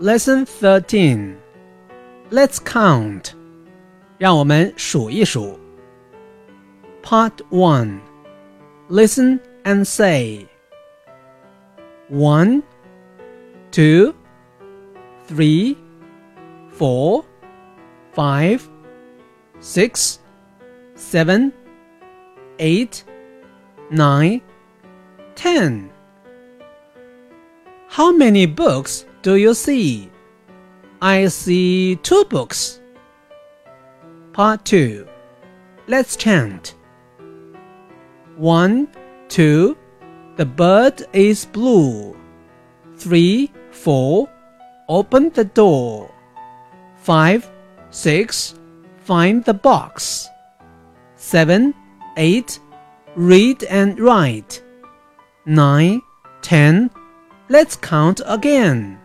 Lesson thirteen. Let's count. 让我们数一数。Part one. Listen and say. One, two, three, four, five, six, seven, eight, nine, ten. How many books do you see? I see two books. Part 2. Let's chant. One, two, the bird is blue. Three, four, open the door. Five, six, find the box. Seven, eight, read and write. Nine, ten, let's count again.